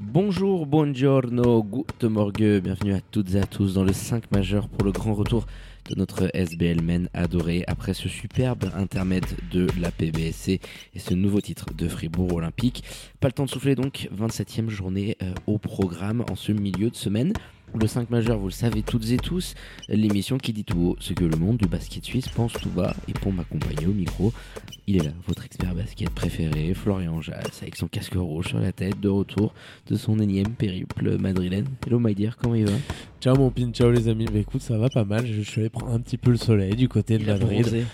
Bonjour, buongiorno, good morgue, bienvenue à toutes et à tous dans le 5 majeur pour le grand retour de notre SBL Men adoré après ce superbe intermède de la PBSC et ce nouveau titre de Fribourg Olympique. Pas le temps de souffler donc, 27e journée euh, au programme en ce milieu de semaine. Le 5 majeur, vous le savez toutes et tous, l'émission qui dit tout haut ce que le monde du basket suisse pense tout bas. Et pour m'accompagner au micro, il est là, votre expert basket préféré, Florian Jass, avec son casque rouge sur la tête, de retour de son énième périple madrilène. Hello my dear, comment il va? Ciao mon pin, ciao les amis. Bah écoute, ça va pas mal. Je suis allé prendre un petit peu le soleil du côté de Il Madrid,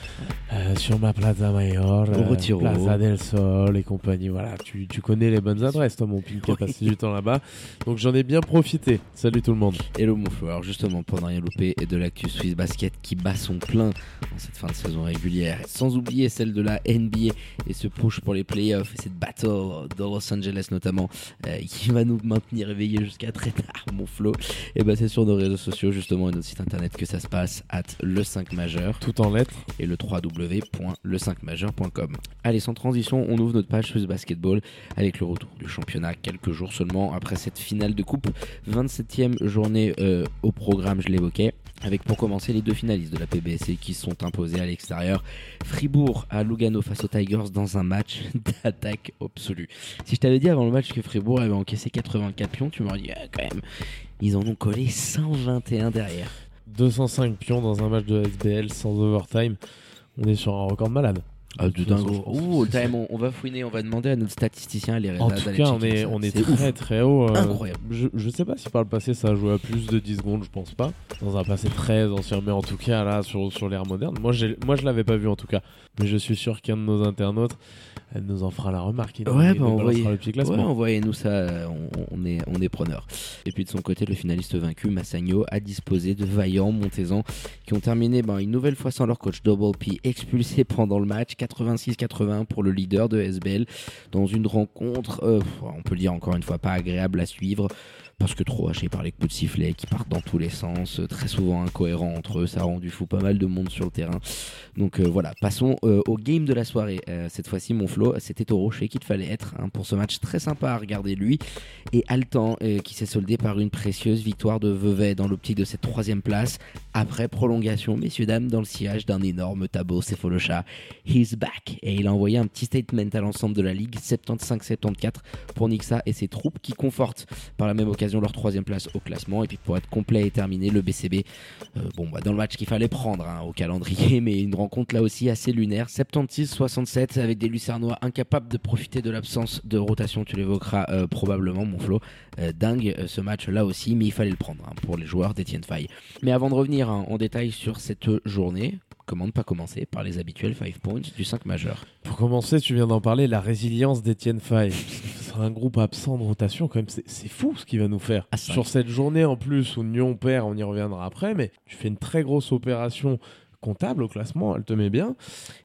euh, sur ma Plaza Mayor, Retiro. Plaza del Sol et compagnie. Voilà, tu, tu connais les bonnes adresses, toi mon pin, qui a passé du temps là-bas. Donc j'en ai bien profité. Salut tout le monde. Hello mon alors justement pour ne rien louper et de l'actu Swiss Basket qui bat son plein dans cette fin de saison régulière, sans oublier celle de la NBA et ce push pour les playoffs et cette battle de Los Angeles notamment euh, qui va nous maintenir éveillés jusqu'à très tard mon Flo, et bah c'est sur nos réseaux sociaux justement et notre site internet que ça se passe at le 5 majeur Tout en lettres. et le www.le5majeur.com. Allez, sans transition, on ouvre notre page Swiss Basketball avec le retour du championnat quelques jours seulement après cette finale de coupe. 27e journée euh, au programme, je l'évoquais. Avec pour commencer les deux finalistes de la PBSC qui sont imposés à l'extérieur. Fribourg à Lugano face aux Tigers dans un match d'attaque absolue. Si je t'avais dit avant le match que Fribourg avait encaissé 84 pions, tu m'aurais dit ah, quand même. Ils en ont collé 121 derrière. 205 pions dans un match de SBL sans overtime. On est sur un record de malade. Ah, De dingo. Ouh, time, on, on va fouiner, on va demander à notre statisticien les En résultats. tout d'aller cas, on est, on est, très ouf. très haut. euh, Incroyable. Je, je sais pas si par le passé ça a joué à plus de 10 secondes, je pense pas. Dans un passé très ancien, mais en tout cas là sur, sur l'ère moderne. Moi, j'ai- moi je l'avais pas vu en tout cas. Mais je suis sûr qu'un de nos internautes elle nous en fera la remarque. Ouais, bah, nous envoyez, balancera le petit ouais, classement. envoyez-nous ça, euh, on, on est, on est preneur. Et puis de son côté, le finaliste vaincu, Massagno, a disposé de vaillants Montezan qui ont terminé ben, une nouvelle fois sans leur coach Double P expulsé pendant le match, 86-81 pour le leader de SBL, dans une rencontre, euh, on peut le dire encore une fois, pas agréable à suivre. Parce que trop haché par les coups de sifflet qui partent dans tous les sens, euh, très souvent incohérents entre eux, ça a rendu fou pas mal de monde sur le terrain. Donc euh, voilà, passons euh, au game de la soirée. Euh, cette fois-ci, mon Flo, c'était au Rocher qu'il fallait être hein, pour ce match très sympa à regarder lui. Et Altan euh, qui s'est soldé par une précieuse victoire de Vevey dans l'optique de cette troisième place après prolongation, messieurs dames, dans le sillage d'un énorme tableau chat He's back et il a envoyé un petit statement à l'ensemble de la ligue 75-74 pour Nixa et ses troupes qui confortent par la même occasion leur troisième place au classement. Et puis pour être complet et terminé le BCB euh, bon bah dans le match qu'il fallait prendre hein, au calendrier mais une rencontre là aussi assez lunaire. 76-67 avec des Lucernois incapables de profiter de l'absence de rotation. Tu l'évoqueras euh, probablement mon Flo. Euh, dingue ce match là aussi mais il fallait le prendre hein, pour les joueurs d'Etienne Faye. Mais avant de revenir hein, en détail sur cette journée comment ne pas commencer par les habituels 5 points du 5 majeur Pour commencer, tu viens d'en parler, la résilience d'Etienne Faye. C'est un groupe absent de rotation, quand même, c'est fou ce qu'il va nous faire. Sur cette journée en plus où Nyon perd, on y reviendra après, mais tu fais une très grosse opération comptable au classement, elle te met bien.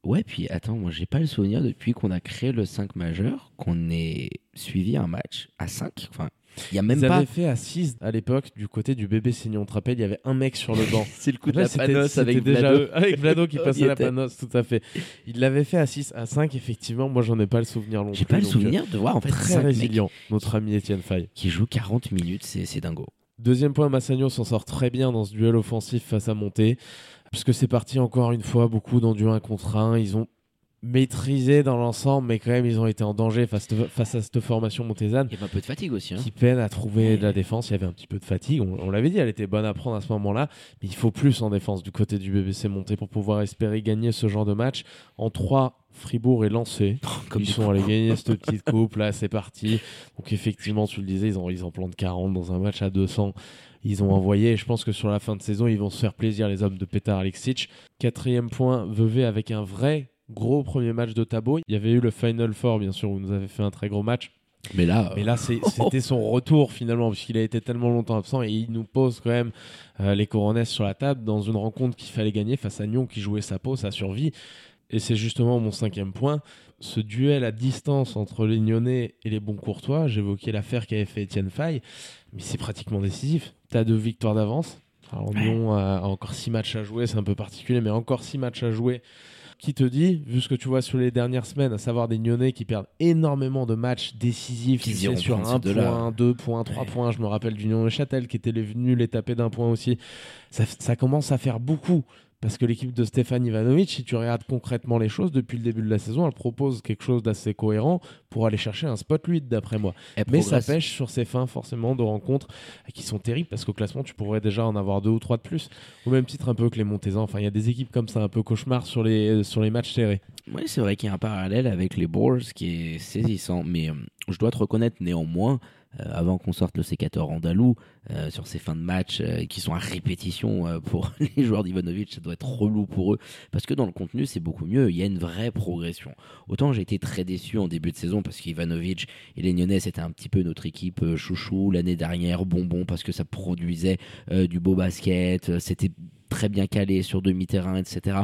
Ouais, puis attends, moi j'ai pas le souvenir depuis qu'on a créé le 5 majeur qu'on ait suivi un match à 5. Enfin, il y a même Ils pas. avaient fait à 6 à l'époque du côté du bébé Seignon. On te rappelle, il y avait un mec sur le banc. C'est le coup de Là, la c'était- panos c'était avec Vlado. avec Vlado qui passait la était. panos, tout à fait. Il l'avait fait à 6, à 5, effectivement. Moi, j'en ai pas le souvenir non J'ai pas le donc, souvenir de voir en euh, fait Très résilient, notre ami Étienne Faye. qui joue 40 minutes, c'est c'est dingo. Deuxième point, Massagno s'en sort très bien dans ce duel offensif face à Monté. Puisque c'est parti encore une fois beaucoup dans du 1 contre 1. Ils ont maîtrisé dans l'ensemble, mais quand même, ils ont été en danger face, face à cette formation montésane Il y avait un peu de fatigue aussi. Hein. qui peine à trouver de la défense. Il y avait un petit peu de fatigue. On, on l'avait dit, elle était bonne à prendre à ce moment-là. Mais il faut plus en défense du côté du BBC Monté pour pouvoir espérer gagner ce genre de match. En 3, Fribourg est lancé. Comme ils sont allés gagner cette petite coupe. Là, c'est parti. Donc, effectivement, tu le disais, ils en, ils en plantent 40 dans un match à 200. Ils ont envoyé, et je pense que sur la fin de saison, ils vont se faire plaisir, les hommes de Petar Alexic. Quatrième point, Vevey avec un vrai gros premier match de Tabo. Il y avait eu le Final Four, bien sûr, où nous avait fait un très gros match. Mais là, Mais là, c'est- c'était son retour finalement, puisqu'il a été tellement longtemps absent et il nous pose quand même euh, les coronesses sur la table dans une rencontre qu'il fallait gagner face à Nyon qui jouait sa peau, sa survie. Et c'est justement mon cinquième point. Ce duel à distance entre les Nyonnais et les bons courtois, j'évoquais l'affaire qu'avait fait Étienne Faye, mais c'est pratiquement décisif. Tu as deux victoires d'avance. Alors Nyon a encore six matchs à jouer, c'est un peu particulier, mais encore six matchs à jouer. Qui te dit, vu ce que tu vois sur les dernières semaines, à savoir des Nyonnais qui perdent énormément de matchs décisifs, sais, iront sur prendre un ces deux-là. point, deux points, trois Ouais. points. Je me rappelle du Nyon de Châtel qui était venu les taper d'un point aussi. Ça, ça commence à faire beaucoup. Parce que l'équipe de Stéphane Ivanovic, si tu regardes concrètement les choses, depuis le début de la saison, elle propose quelque chose d'assez cohérent pour aller chercher un spot 8, d'après moi. elle Mais ça pêche sur ces fins, forcément, de rencontres qui sont terribles, parce qu'au classement, tu pourrais déjà en avoir deux ou trois de plus. Au même titre, un peu que les Montezans. Enfin, il y a des équipes comme ça, un peu cauchemar sur les, sur les matchs serrés. Oui, c'est vrai qu'il y a un parallèle avec les Bulls qui est saisissant, mais euh, je dois te reconnaître néanmoins, euh, avant qu'on sorte le sécateur andalou, euh, sur ces fins de match euh, qui sont à répétition euh, pour les joueurs d'Ivanovic, ça doit être relou pour eux, parce que dans le contenu, c'est beaucoup mieux, il y a une vraie progression. Autant j'ai été très déçu en début de saison, parce qu'Ivanovic et les Nyonnais, c'était un petit peu notre équipe euh, chouchou. L'année dernière, bonbon, parce que ça produisait euh, du beau basket, euh, c'était très bien calé sur demi-terrain, etc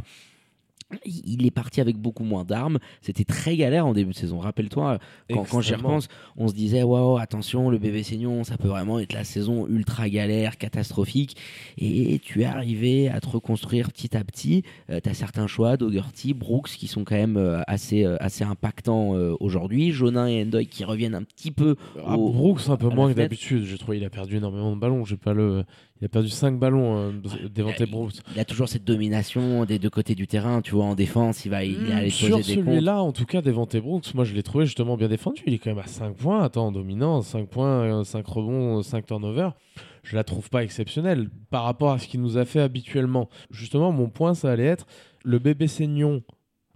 il est parti avec beaucoup moins d'armes. C'était très galère en début de saison. Rappelle-toi, quand, quand j'y repense, on se disait waouh, attention, le bébé Seignon, ça peut vraiment être la saison ultra galère, catastrophique. Et tu es arrivé à te reconstruire petit à petit. tu as certains choix, Dougherty, Brooks, qui sont quand même euh, assez, euh, assez impactants euh, aujourd'hui. Jonin et Endoy qui reviennent un petit peu. Ah, au- Brooks, un peu moins que d'habitude. J'ai trouvé qu'il a perdu énormément de ballons. J'ai pas le... Il a perdu 5 ballons euh, d'éventer il- Brooks. Il a toujours cette domination des deux côtés du terrain. Tu vois, en défense, il va, il allé Hmm, Sur des celui-là, en tout cas, Devante Brooks, moi je l'ai trouvé justement bien défendu. Il est quand même à 5 points, attends, en dominant, 5 points, 5 rebonds, 5 turnovers. Je la trouve pas exceptionnelle par rapport à ce qu'il nous a fait habituellement. Justement, mon point, ça allait être le bébé Seignon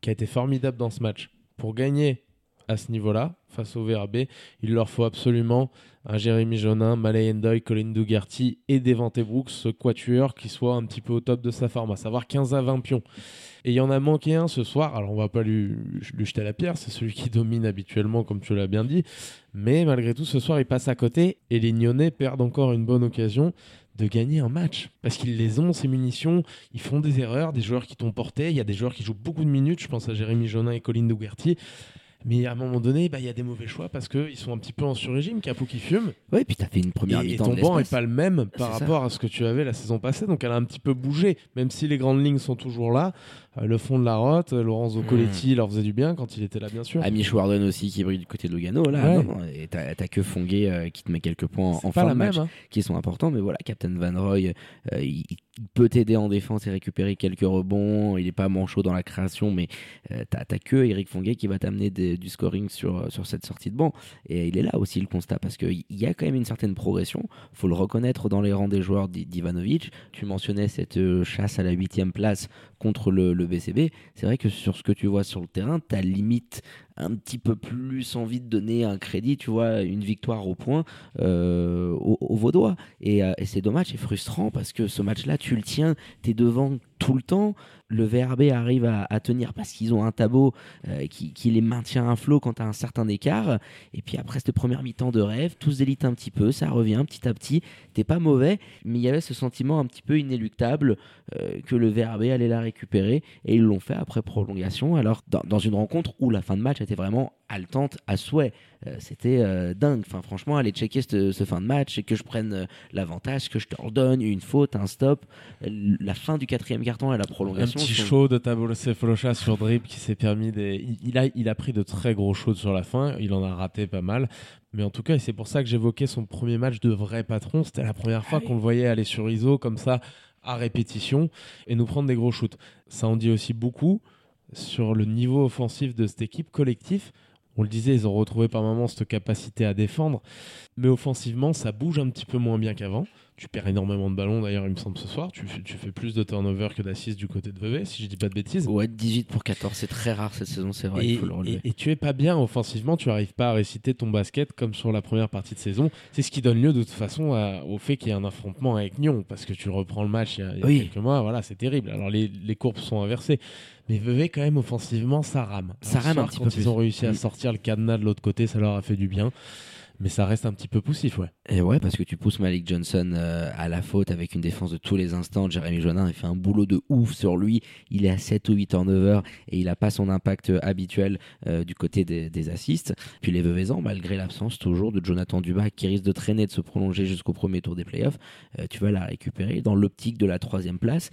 qui a été formidable dans ce match. Pour gagner à ce niveau-là, face au VRB, il leur faut absolument un Jérémy Jonin, Malay Endoy, Colin Dugarty et Devante Brooks, ce quatuor qui soit un petit peu au top de sa forme, à savoir 15 à 20 pions. Et il y en a manqué un ce soir. Alors, on va pas lui, jeter la pierre, c'est celui qui domine habituellement, comme tu l'as bien dit. Mais malgré tout, ce soir, il passe à côté et les Nyonnais perdent encore une bonne occasion de gagner un match. Parce qu'ils les ont, ces munitions, ils font des erreurs, des joueurs qui t'ont porté. Il y a des joueurs qui jouent beaucoup de minutes, je pense à Jérémy Jonin et Colin Dugarty. Mais à un moment donné, bah, il y a des mauvais choix parce qu'ils sont un petit peu en sur-régime, Capou qui fume. Ouais, puis t'as fait une première Et, et mi-temps ton banc n'est pas le même par ça. rapport à ce que tu avais la saison passée. Donc elle a un petit peu bougé, même si les grandes lignes sont toujours là. Euh, le fond de la rote, euh, Lorenzo Hmm. Coletti leur faisait du bien quand il était là, bien sûr. Amish Warden aussi qui brille du côté de Lugano. Là, Ouais. non, et t'as que Fonguet euh, qui te met quelques points en, fin de match hein. qui sont importants. Mais voilà, Captain Van Roy, euh, il, il peut t'aider en défense et récupérer quelques rebonds. Il est pas manchot dans la création, mais euh, t'as que Eric Fonguet qui va t'amener du scoring sur, sur cette sortie de banc. Et il est là aussi le constat parce qu'il y a quand même une certaine progression. faut le reconnaître dans les rangs des joueurs d'I- d'Ivanovic. Tu mentionnais cette chasse à la huitième place contre le, le BCB. C'est vrai que sur ce que tu vois sur le terrain, t'as limite un petit peu plus envie de donner un crédit, tu vois, une victoire au point euh, aux, Vaudois. Et, euh, et c'est dommage, c'est frustrant parce que ce match-là, tu le tiens, t'es devant tout le temps. Le VRB arrive à, à tenir parce qu'ils ont un tableau euh, qui, les maintient à flot quand t'as un certain écart. Et puis après cette première mi-temps de rêve, tout se un petit peu, ça revient petit à petit. T'es pas mauvais, mais il y avait ce sentiment un petit peu inéluctable euh, que le VRB allait la récupérer. Et ils l'ont fait après prolongation. Alors dans, dans une rencontre où la fin de match était vraiment haletante à souhait. Euh, C'était euh, dingue. Enfin, franchement, aller checker ce, ce fin de match et que je prenne euh, l'avantage, que je te redonne une faute, un stop. La fin du quatrième carton et la Un prolongation. petit sont- show de Tabo Cephalosha sur drip qui s'est permis des. Il, il a, il a pris de très gros shows sur la fin. Il en a raté pas mal. Mais en tout cas, et c'est pour ça que j'évoquais son premier match de vrai patron. C'était la première fois qu'on le voyait aller sur ISO comme ça à répétition et nous prendre des gros shoots. Ça en dit aussi beaucoup sur le niveau offensif de cette équipe collectif. On le disait, ils ont retrouvé par moments cette capacité à défendre, mais offensivement, ça bouge un petit peu moins bien qu'avant. Tu perds énormément de ballons d'ailleurs, il me semble, ce soir. Tu, fais- tu fais plus de turnover que d'assists du côté de Vevey, si je dis pas de bêtises. Ouais, 18 pour 14, c'est très rare cette saison, c'est vrai, Et, il faut le relever. et- et tu es pas bien offensivement, tu arrives pas à réciter ton basket comme sur la première partie de saison. C'est ce qui donne lieu de toute façon à- au fait qu'il y ait un affrontement avec Nyon, parce que tu reprends le match il y a, il y a Oui. quelques mois, voilà, c'est terrible. Alors les, les courbes sont inversées, mais Vevey quand même offensivement, ça rame. Ça Alors, rame ce un petit quand peu ils plus. ont réussi à Mm. sortir le cadenas de l'autre côté, ça leur a fait du bien. Mais ça reste un petit peu poussif, ouais. Et ouais, parce que tu pousses Malik Johnson euh, à la faute avec une défense de tous les instants. Jeremy Jonin, il fait un boulot de ouf sur lui. Il est à 7 ou 8 turnovers et il n'a pas son impact euh, habituel euh, du côté des, des assists. Puis les Veuvezans, malgré l'absence toujours de Jonathan Dubas qui risque de traîner, de se prolonger jusqu'au premier tour des playoffs, euh, tu vas la récupérer. Dans l'optique de la troisième place,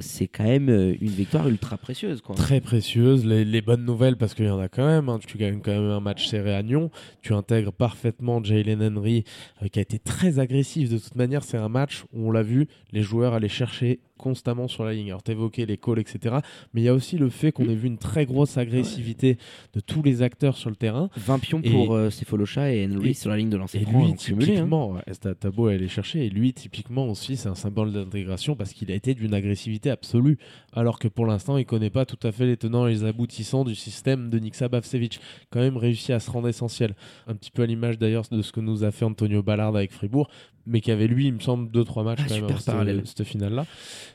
c'est quand même une victoire ultra précieuse. Quoi. Très précieuse. Les, les bonnes nouvelles, parce qu'il y en a quand même. hein. Tu gagnes quand même un match serré à Nyon. Tu intègres parfaitement Jalen Henry, euh, qui a été très agressif. De toute manière, c'est un match où on l'a vu, les joueurs allaient chercher constamment sur la ligne. Alors, t'évoquais les calls, etc. Mais il y a aussi le fait qu'on ait vu une très grosse agressivité de tous les acteurs sur le terrain. 20 pions Et- pour euh, et Henry et- sur la ligne de lancer Et lui, hein. typiquement, t'as t'as beau aller chercher, et lui, typiquement aussi, c'est un symbole d'intégration parce qu'il a été d'une agressivité absolue, alors que pour l'instant, il connaît pas tout à fait les tenants et les aboutissants du système de Niksa Bavcevic. Quand même réussi à se rendre essentiel. Un petit peu à l'image d'ailleurs de ce que nous a fait Antonio Ballard avec Fribourg, mais qui avait lui, il me semble, 2-3 matchs Ah, quand même avant cette- cette finale-là.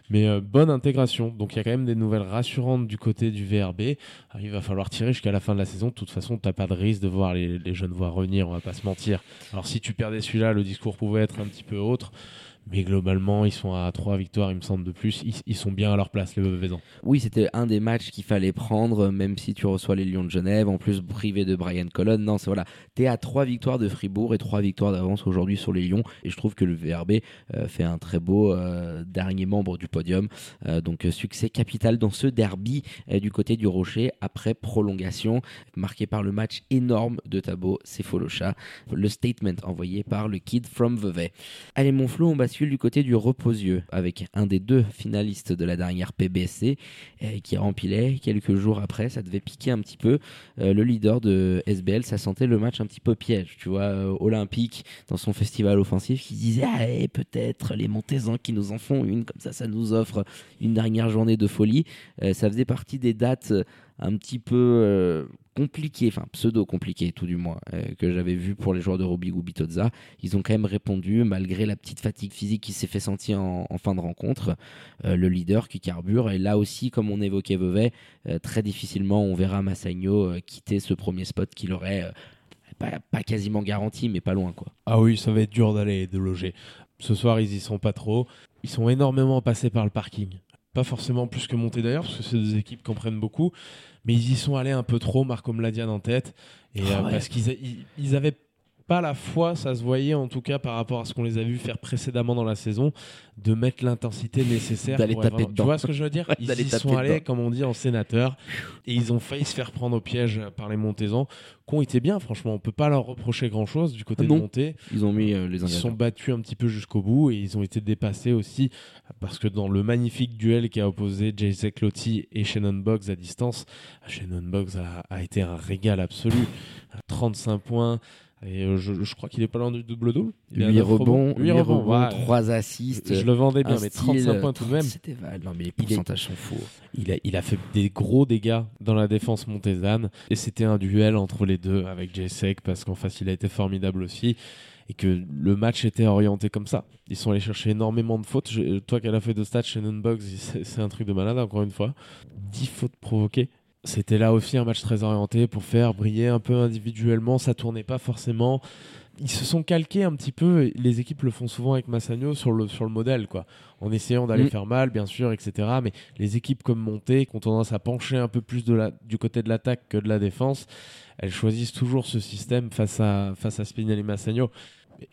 Mais euh, bonne intégration. Donc il y a quand même des nouvelles rassurantes du côté du VRB. Alors, il va falloir tirer jusqu'à la fin de la saison. De toute façon, t'as pas de risque de voir les, les jeunes voix revenir, on va pas se mentir. Alors si tu perdais celui-là, le discours pouvait être un petit peu autre. Mais globalement, ils sont à 3 victoires, il me semble, de plus. Ils, sont bien à leur place, les Veuvezans. Oui, c'était un des matchs qu'il fallait prendre, même si tu reçois les Lions de Genève, en plus privé de Brian Colon. Non, c'est voilà, t'es à trois victoires de Fribourg et trois victoires d'avance aujourd'hui sur les Lions. Et je trouve que le VRB euh, fait un très beau euh, dernier membre du podium. Euh, donc euh, succès capital dans ce derby du côté du Rocher après prolongation, marqué par le match énorme de Tabo Sefolosha, le statement envoyé par le kid from Vevey. Allez, mon on du côté du Reposieux avec un des deux finalistes de la dernière PBSC euh, qui rempilait quelques jours après. Ça devait piquer un petit peu. Euh, le leader de SBL, ça sentait le match un petit peu piège. Tu vois, euh, Olympique dans son festival offensif qui disait ah, peut-être les Montezans qui nous en font une, comme ça, ça nous offre une dernière journée de folie. Euh, ça faisait partie des dates un petit peu euh, compliquées, enfin pseudo-compliquées tout du moins, euh, que j'avais vu pour les joueurs de Robbie ou Bitozza. Ils ont quand même répondu, malgré la petite fatigue physique qui s'est fait sentir en, fin de rencontre. Euh, le leader qui carbure. Et là aussi, comme on évoquait Vevey, très difficilement on verra Massagno quitter ce premier spot qu'il aurait pas, quasiment garanti, mais pas loin. quoi. Ah oui, ça va être dur d'aller de loger. Ce soir, ils y sont pas trop. Ils sont énormément passés par le parking. Pas forcément plus que monter d'ailleurs, parce que c'est des équipes qui en prennent beaucoup. Mais ils y sont allés un peu trop, Marco Mladian en tête. Et, Ah euh, ouais. Parce qu'ils a- ils, ils avaient pas la foi, ça se voyait en tout cas par rapport à ce qu'on les a vus faire précédemment dans la saison, de mettre l'intensité nécessaire. D'aller taper dedans. Tu vois ce que je veux dire Ils y sont allés, dedans. comme on dit, en sénateur. Et ils ont failli se faire prendre au piège par les Montezans, qui ont été bien, franchement. On peut pas leur reprocher grand-chose du côté Ah de non. Monté. Ils ont mis euh, les Ils sont battus un petit peu jusqu'au bout et ils ont été dépassés aussi parce que dans le magnifique duel qui a opposé Jay Lotti et Shannon Boggs à distance, Shannon Boggs a, a été un régal absolu. 35 points et euh, je, je crois qu'il est pas loin du. Il est à 8 neuf rebonds, 8 8 rebonds, rebonds, ouais. 3 assists. Je le vendais bien, mais style, 35 points tout de même. C'était val. Non, mais les Il est- pourcentages sont fous. Il a, il a fait des gros dégâts dans la défense montésane et c'était un duel entre les deux avec J-Sec parce qu'en face il a été formidable aussi et que le match était orienté comme ça. Ils sont allés chercher énormément de fautes. Je- toi qui as fait de stats, Shannon Boggs, c'est c'est un truc de malade encore une fois. 10 fautes provoquées. C'était là aussi un match très orienté pour faire briller un peu individuellement. Ça tournait pas forcément. Ils se sont calqués un petit peu, les équipes le font souvent avec Massagno sur le, sur le modèle, quoi. En essayant d'aller Mm. faire mal, bien sûr, etc. Mais les équipes comme Monté, qui ont tendance à pencher un peu plus de la, du côté de l'attaque que de la défense, elles choisissent toujours ce système face à, face à Spinelli Massagno.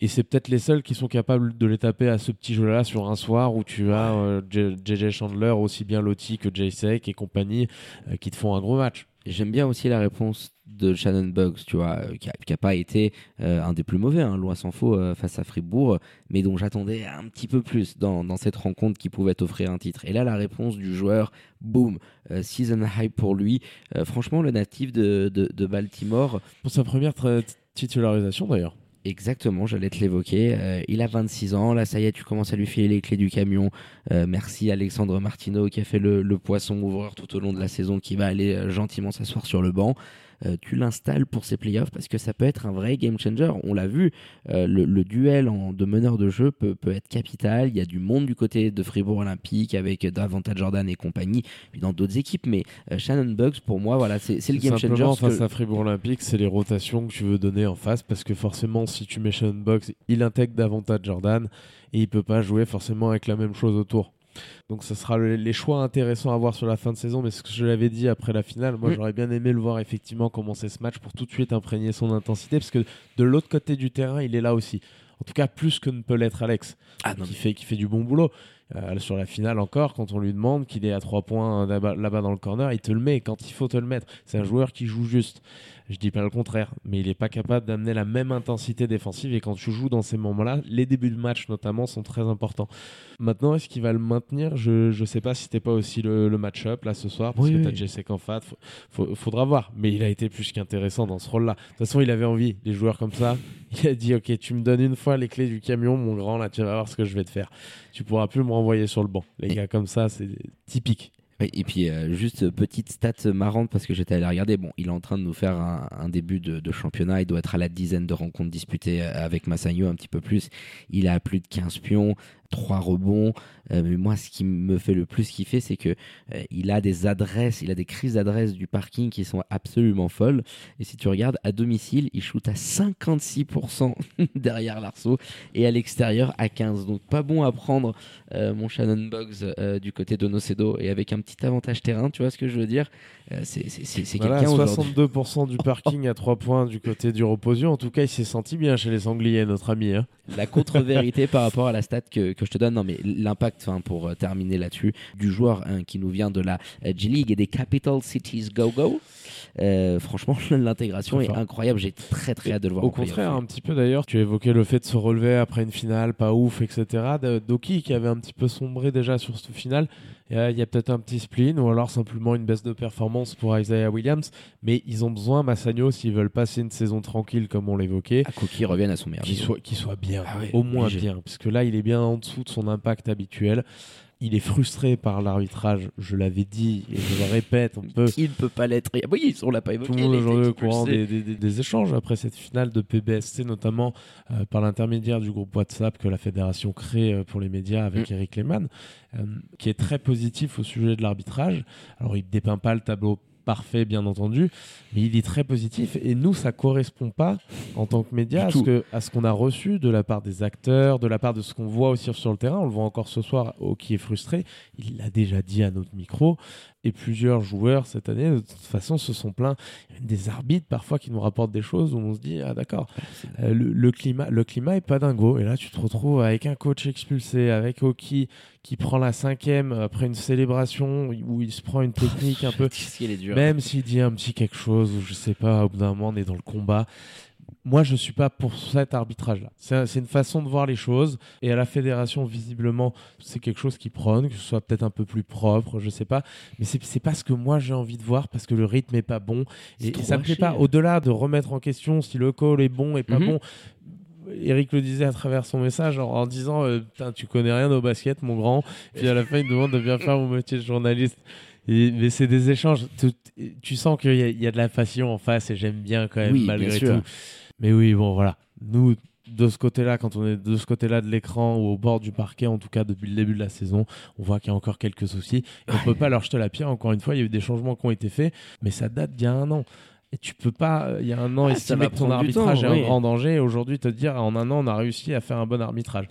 Et c'est peut-être les seuls qui sont capables de les taper à ce petit jeu-là sur un soir où tu as euh, JJ Chandler, aussi bien Lotti que Jay et compagnie, euh, qui te font un gros match. J'aime bien aussi la réponse de Shannon Buggs, tu vois, euh, qui n'a pas été euh, un des plus mauvais, hein, loin s'en faut, euh, face à Fribourg, mais dont j'attendais un petit peu plus dans, dans cette rencontre qui pouvait offrir un titre. Et là, la réponse du joueur, boum, euh, season high pour lui. Euh, franchement, le natif de, de, de Baltimore Pour sa première titularisation d'ailleurs. Exactement, j'allais te l'évoquer. Euh, il a 26 ans, là ça y est, tu commences à lui filer les clés du camion. Euh, merci Alexandre Martineau qui a fait le, poisson ouvreur tout au long de la saison, qui va aller euh, gentiment s'asseoir sur le banc. Euh, tu l'installes pour ces playoffs parce que ça peut être un vrai game changer. On l'a vu, euh, le, le, duel en, de meneur de jeu peut, peut, être capital. Il y a du monde du côté de Fribourg Olympique avec davantage Jordan et compagnie, puis dans d'autres équipes. Mais euh, Shannon Bugs, pour moi, voilà, c'est le game changer. face que... à Fribourg Olympique, c'est les rotations que tu veux donner en face parce que forcément, si tu mets Shannon Bugs, il intègre davantage Jordan et il peut pas jouer forcément avec la même chose autour. Donc ce sera le, les choix intéressants à voir sur la fin de saison. Mais ce que je l'avais dit après la finale, moi mmh. j'aurais bien aimé le voir effectivement commencer ce match pour tout de suite imprégner son intensité. Parce que de l'autre côté du terrain, il est là aussi. En tout cas, plus que ne peut l'être Alex, ah, non, qui, fait, qui fait du bon boulot. Euh, sur la finale encore, quand on lui demande qu'il est à 3 points là-bas, là-bas dans le corner, il te le met quand il faut te le mettre. C'est un joueur qui joue juste. Je dis pas le contraire, mais il n'est pas capable d'amener la même intensité défensive et quand tu joues dans ces moments-là, les débuts de match notamment sont très importants. Maintenant, est-ce qu'il va le maintenir? Je ne sais pas si c'était pas aussi le, le match-up là ce soir parce oui, que oui. tu as Jesse Canfat, faudra voir. Mais il a été plus qu'intéressant dans ce rôle-là. De toute façon, il avait envie. Les joueurs comme ça, il a dit ok, tu me donnes une fois les clés du camion, mon grand, là tu vas voir ce que je vais te faire. Tu pourras plus me renvoyer sur le banc. Les gars comme ça, c'est typique. Et puis euh, juste petite stat marrante parce que j'étais allé regarder. Bon, il est en train de nous faire un, début de, de, championnat. Il doit être à la dizaine de rencontres disputées avec Massagno, un petit peu plus. Il a plus de 15 pions, 3 rebonds. Euh, mais moi, ce qui me fait le plus kiffer, c'est que euh, il a des adresses, il a des crises d'adresse du parking qui sont absolument folles. Et si tu regardes à domicile, il shoot à 56% derrière l'arceau et à l'extérieur à 15. Donc pas bon à prendre euh, mon Shannon Boggs du côté de Nocedo et avec un petit avantage terrain, tu vois ce que je veux dire? Euh, C'est voilà, quelqu'un 62% du parking à 3 points du côté du Reposio. En tout cas, il s'est senti bien chez les Sangliers, notre ami. Hein. La contre-vérité par rapport à la stat que, que je te donne, non mais l'impact, pour terminer là-dessus, du joueur hein, qui nous vient de la G-League et des Capital Cities Go-Go. Euh, franchement, l'intégration est incroyable. J'ai très très hâte de le voir. Au contraire, un petit peu d'ailleurs, tu évoquais le fait de se relever après une finale pas ouf, etc. Doki qui avait un petit peu sombré déjà sur cette finale. Il y a, a peut-être un petit spleen ou alors simplement une baisse de performance pour Isaiah Williams. Mais ils ont besoin, Massagno, s'ils veulent passer une saison tranquille comme on l'évoquait, qu'il revienne à son meilleur qu'il soit, bien, Ah ouais, au moins obligé. bien. Parce que là, il est bien en dessous de son impact habituel. Il est frustré par l'arbitrage, je l'avais dit et je le répète, Qui ne peut pas l'être Et- Oui, on l'a pas évoqué. tout le monde il aujourd'hui est au courant expulsé. des, des- des échanges après cette finale de PBSC, notamment euh, par l'intermédiaire du groupe WhatsApp que la fédération crée euh, pour les médias avec Mm. Eric Lehmann, euh, qui est très positif au sujet de l'arbitrage. Alors, il ne dépeint pas le tableau parfait, bien entendu, mais il est très positif. Et nous, ça correspond pas, en tant que médias, à ce tout. que- à ce qu'on a reçu de la part des acteurs, de la part de ce qu'on voit aussi sur le terrain. On le voit encore ce soir, au qui est frustré. Il l'a déjà dit à notre micro. Et plusieurs joueurs cette année, de toute façon, se sont plaints. Il y a même des arbitres parfois qui nous rapportent des choses où on se dit ah d'accord, euh, le, le climat, le climat est pas dingo. Et là, tu te retrouves avec un coach expulsé, avec Oki qui prend la cinquième après une célébration où il se prend une technique un peu. Est dur. Même s'il dit un petit quelque chose ou je sais pas, au bout d'un moment on est dans le combat. Moi, je suis pas pour cet arbitrage-là. C'est un- c'est une façon de voir les choses. Et à la fédération, visiblement, c'est quelque chose qui prône, que ce soit peut-être un peu plus propre, je sais pas. Mais c'est c'est pas ce que moi j'ai envie de voir parce que le rythme est pas bon. Et, ça me plaît pas. Au-delà de remettre en question si le call est bon et pas Mhm. bon. Eric le disait à travers son message en, en disant euh, Putain, tu connais rien au basket mon grand puis à la fin il me demande de bien faire mon métier de journaliste et, mais c'est des échanges tu, tu sens qu'il y, a- il y a de la passion en face et j'aime bien quand même Oui, malgré tout mais oui bon voilà nous de ce côté-là, quand on est de ce côté-là de l'écran ou au bord du parquet, en tout cas depuis le début de la saison, on voit qu'il y a encore quelques soucis. Et on peut pas leur jeter la pierre. Encore une fois, il y a eu des changements qui ont été faits, mais ça date d'il y a un an. Et tu peux pas, euh, il y a un an, Ah, ça estimer que ton arbitrage temps, est oui. un grand danger et aujourd'hui te dire en un an on a réussi à faire un bon arbitrage.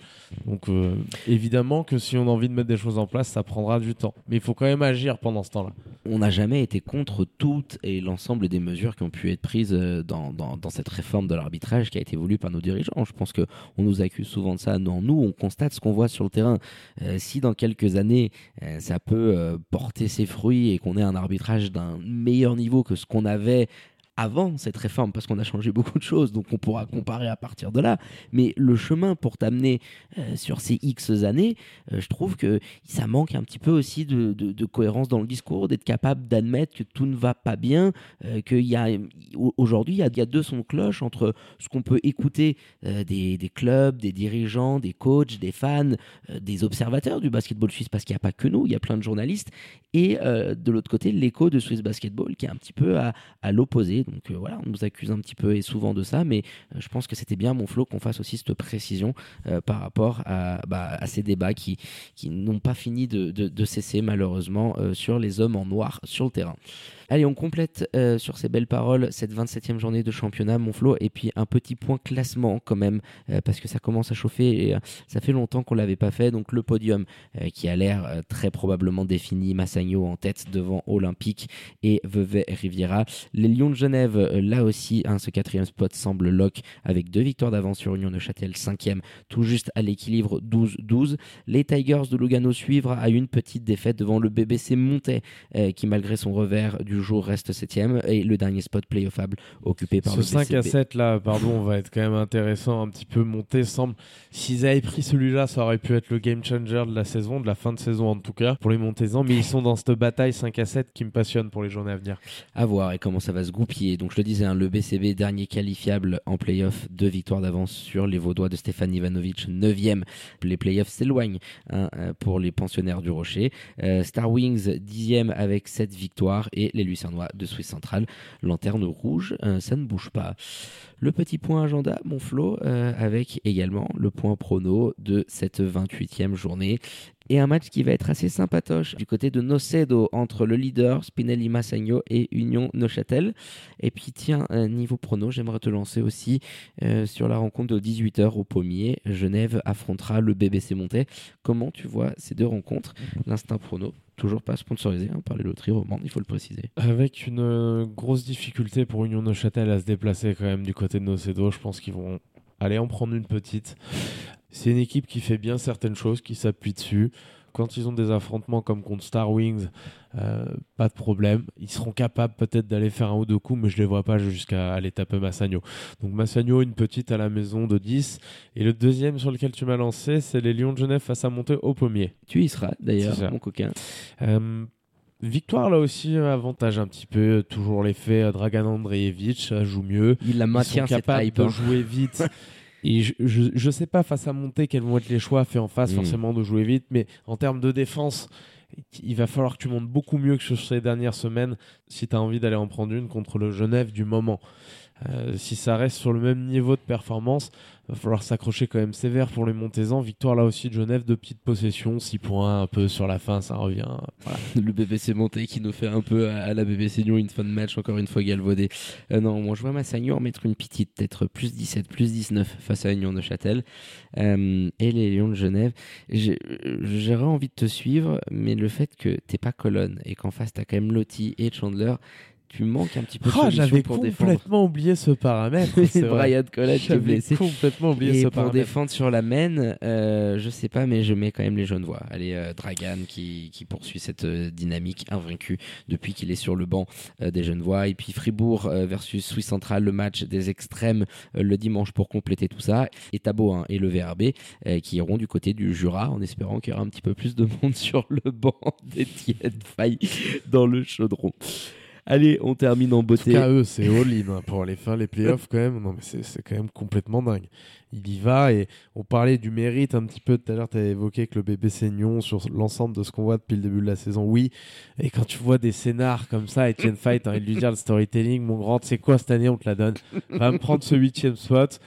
Donc euh, évidemment que si on a envie de mettre des choses en place, ça prendra du temps. Mais il faut quand même agir pendant ce temps-là. on n'a jamais été contre toutes et l'ensemble des mesures qui ont pu être prises euh, dans, dans, dans cette réforme de l'arbitrage qui a été voulue par nos dirigeants. Je pense que on nous accuse souvent de ça. Non, nous, on constate ce qu'on voit sur le terrain. Euh, si dans quelques années, euh, ça peut euh, porter ses fruits et qu'on ait un arbitrage d'un meilleur niveau que ce qu'on avait avant cette réforme, parce qu'on a changé beaucoup de choses, donc on pourra comparer à partir de là. Mais le chemin pour t'amener euh, sur ces X années, euh, je trouve que ça manque un petit peu aussi de, cohérence dans le discours, d'être capable d'admettre que tout ne va pas bien, euh, qu'il y a aujourd'hui il y a, deux sons de cloche entre ce qu'on peut écouter euh, des, clubs, des dirigeants, des coachs, des fans, des observateurs du basketball suisse, parce qu'il n'y a pas que nous, il y a plein de journalistes, et de l'autre côté l'écho de Swiss Basketball qui est un petit peu à l'opposé. Donc euh, voilà, on nous accuse un petit peu et souvent de ça, mais euh, je pense que c'était bien mon flow qu'on fasse aussi cette précision euh, par rapport à, bah, ces débats qui, n'ont pas fini de, cesser malheureusement sur les hommes en noir sur le terrain. Allez, on complète euh, sur ces belles paroles cette 27e journée de championnat, mon Flo, et puis un petit point classement quand même, euh, parce que ça commence à chauffer et euh, ça fait longtemps qu'on l'avait pas fait. Donc le podium qui a l'air très probablement défini, Massagno en tête devant Olympique et Vevey Riviera. Les Lions de Genève, là aussi, ce quatrième spot semble lock avec deux victoires d'avance sur Union de Châtel, cinquième, tout juste à l'équilibre 12-12. Les Tigers de Lugano suivre à une petite défaite devant le BBC Montais, euh, qui malgré son revers du jour reste septième, et le dernier spot playoffable occupé par Ce le 5 à BCB. 7 là, pardon, va être quand même intéressant, un petit peu monté. Semble, s'ils avaient pris celui-là, ça aurait pu être le game changer de la saison, de la fin de saison en tout cas, pour les Montezans. Mais ils sont dans cette bataille 5 à 7 qui me passionne pour les journées à venir. À voir et comment ça va se goupiller. Donc je le disais, hein, le BCB dernier qualifiable en playoff, deux victoires d'avance sur les Vaudois de Stéphane Ivanovic, 9e. Les playoffs s'éloignent hein, pour les pensionnaires du Rocher. Euh, Star Wings 10e avec 7 victoires et les Lucernois de Suisse Centrale, lanterne rouge, euh, ça ne bouge pas. Le petit point agenda, mon Flo, euh, avec également le point prono de cette 28e journée. Et un match qui va être assez sympatoche du côté de Nocedo entre le leader Spinelli Massagno et Union Neuchâtel. Et puis tiens, euh, niveau prono, j'aimerais te lancer aussi euh, sur la rencontre de 18h au Pommier. Genève affrontera le BBC Montais. Comment tu vois ces deux rencontres? L'instinct prono, toujours pas sponsorisé hein, par les loteries romandes, il faut le préciser. Avec une euh, grosse difficulté pour Union Neuchâtel à se déplacer quand même du côté de Nocedo, je pense qu'ils vont aller en prendre une petite. C'est une équipe qui fait bien certaines choses, qui s'appuie dessus. Quand ils ont des affrontements comme contre Star Wings, euh, pas de problème. Ils seront capables peut-être d'aller faire un ou deux coups, mais je les vois pas jusqu'à aller taper Massagno. Donc Massagno, une petite à la maison de 10. Et le deuxième sur lequel tu m'as lancé, c'est les Lions de Genève face à monter au pommier. Tu y seras d'ailleurs, mon coquin. Euh, victoire là aussi, euh, avantage un petit peu. Toujours l'effet Dragan Andreevich joue mieux. Il la Ils maintient sont cette capables hype. de hein. jouer vite. Et je, je, je sais pas face à monter quels vont être les choix faits en face Mm. forcément de jouer vite, mais en termes de défense, il va falloir que tu montes beaucoup mieux que sur ces dernières semaines si tu as envie d'aller en prendre une contre le Genève du moment. Euh, si ça reste sur le même niveau de performance, va falloir s'accrocher quand même sévère pour les Montezans. Victoire là aussi de Genève, de petites possessions, 6 points un peu sur la fin, ça revient. Le BBC monté qui nous fait un peu à, la BBC Lyon une fin de match encore une fois galvaudée. Euh, non, moi je vois Massagno en mettre une petite, peut-être plus 17, plus 19 face à Union de Châtel Euh, et les Lions de Genève. J'aurais envie de te suivre, mais le fait que t'es pas Colonne et qu'en face t'as quand même Lotti et Chandler, tu manques un petit peu de solution J'avais pour défendre. complètement oublié ce paramètre. Brian Collette qui est blessé. complètement oublié Et ce pour paramètre. défendre sur la main, euh, je sais pas, mais je mets quand même les jeunes voix. Allez, euh, Dragan qui, qui poursuit cette euh, dynamique invaincu depuis qu'il est sur le banc euh, des jeunes voix. Et puis Fribourg euh, versus Swiss Central, le match des extrêmes le dimanche pour compléter tout ça. Et Tabo hein, et le VRB qui iront du côté du Jura en espérant qu'il y aura un petit peu plus de monde sur le banc d'Etienne Faille dans le chaudron. Allez, on termine en En tout beauté. eux, c'est all-in hein, pour aller faire les playoffs quand même. Non, mais c'est quand même complètement dingue. Il y va et on parlait du mérite un petit peu tout à l'heure. Tu as évoqué que le bébé Seignon sur l'ensemble de ce qu'on voit depuis le début de la saison. Oui, et quand tu vois des scénars comme ça, Etienne Fight, envie de lui dire le storytelling, mon grand, c'est quoi cette année On te la donne. Va me prendre ce huitième spot.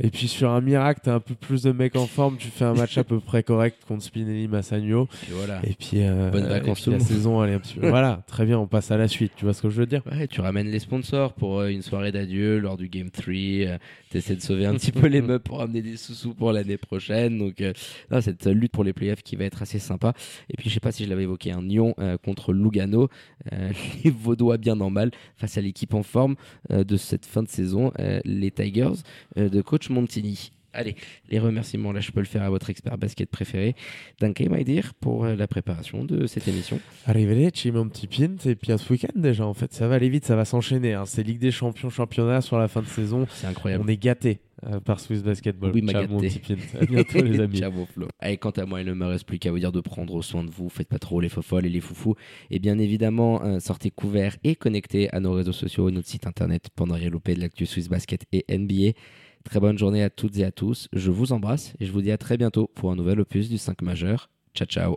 Et puis sur un miracle, t'as un peu plus de mecs en forme, tu fais un match à peu près correct contre Spinelli Massagno. Et voilà. Et puis, euh, Bonnes et vacances puis le la saison, elle est un petit peu. voilà, très bien, on passe à la suite. Tu vois ce que je veux dire Ouais, tu ramènes les sponsors pour euh, une soirée d'adieu lors du Game 3. euh, tu essaies de sauver un petit peu les meubles pour amener des sous-sous pour l'année prochaine. Donc, euh, non, cette lutte pour les playoffs qui va être assez sympa. Et puis, je sais pas si je l'avais évoqué, un Nyon euh, contre Lugano. Euh, les Vaudois bien en mal face à l'équipe en forme euh, de cette fin de saison, euh, les Tigers euh, de coach Montini. Allez, les remerciements, là, je peux le faire à votre expert basket préféré, my dear, pour euh, la préparation de cette émission. Arrivederci, mon petit pint. Et puis à ce week-end déjà, en fait, ça va aller vite, ça va s'enchaîner. hein. C'est Ligue des Champions, championnat sur la fin de saison. C'est incroyable. On est gâtés euh, par Swiss Basketball. Oui, Ciao, mon gâté. petit pint. À bientôt, les amis. Ciao, mon Flo. Allez, quant à moi, il ne me reste plus qu'à vous dire de prendre soin de vous. Faites pas trop les folles et les foufous. Et bien évidemment, euh, sortez couverts et connectés à nos réseaux sociaux et notre site internet pendant rien louper de l'actu Swiss Basket et NBA. Très bonne journée à toutes et à tous. Je vous embrasse et je vous dis à très bientôt pour un nouvel opus du 5 majeur. Ciao, ciao.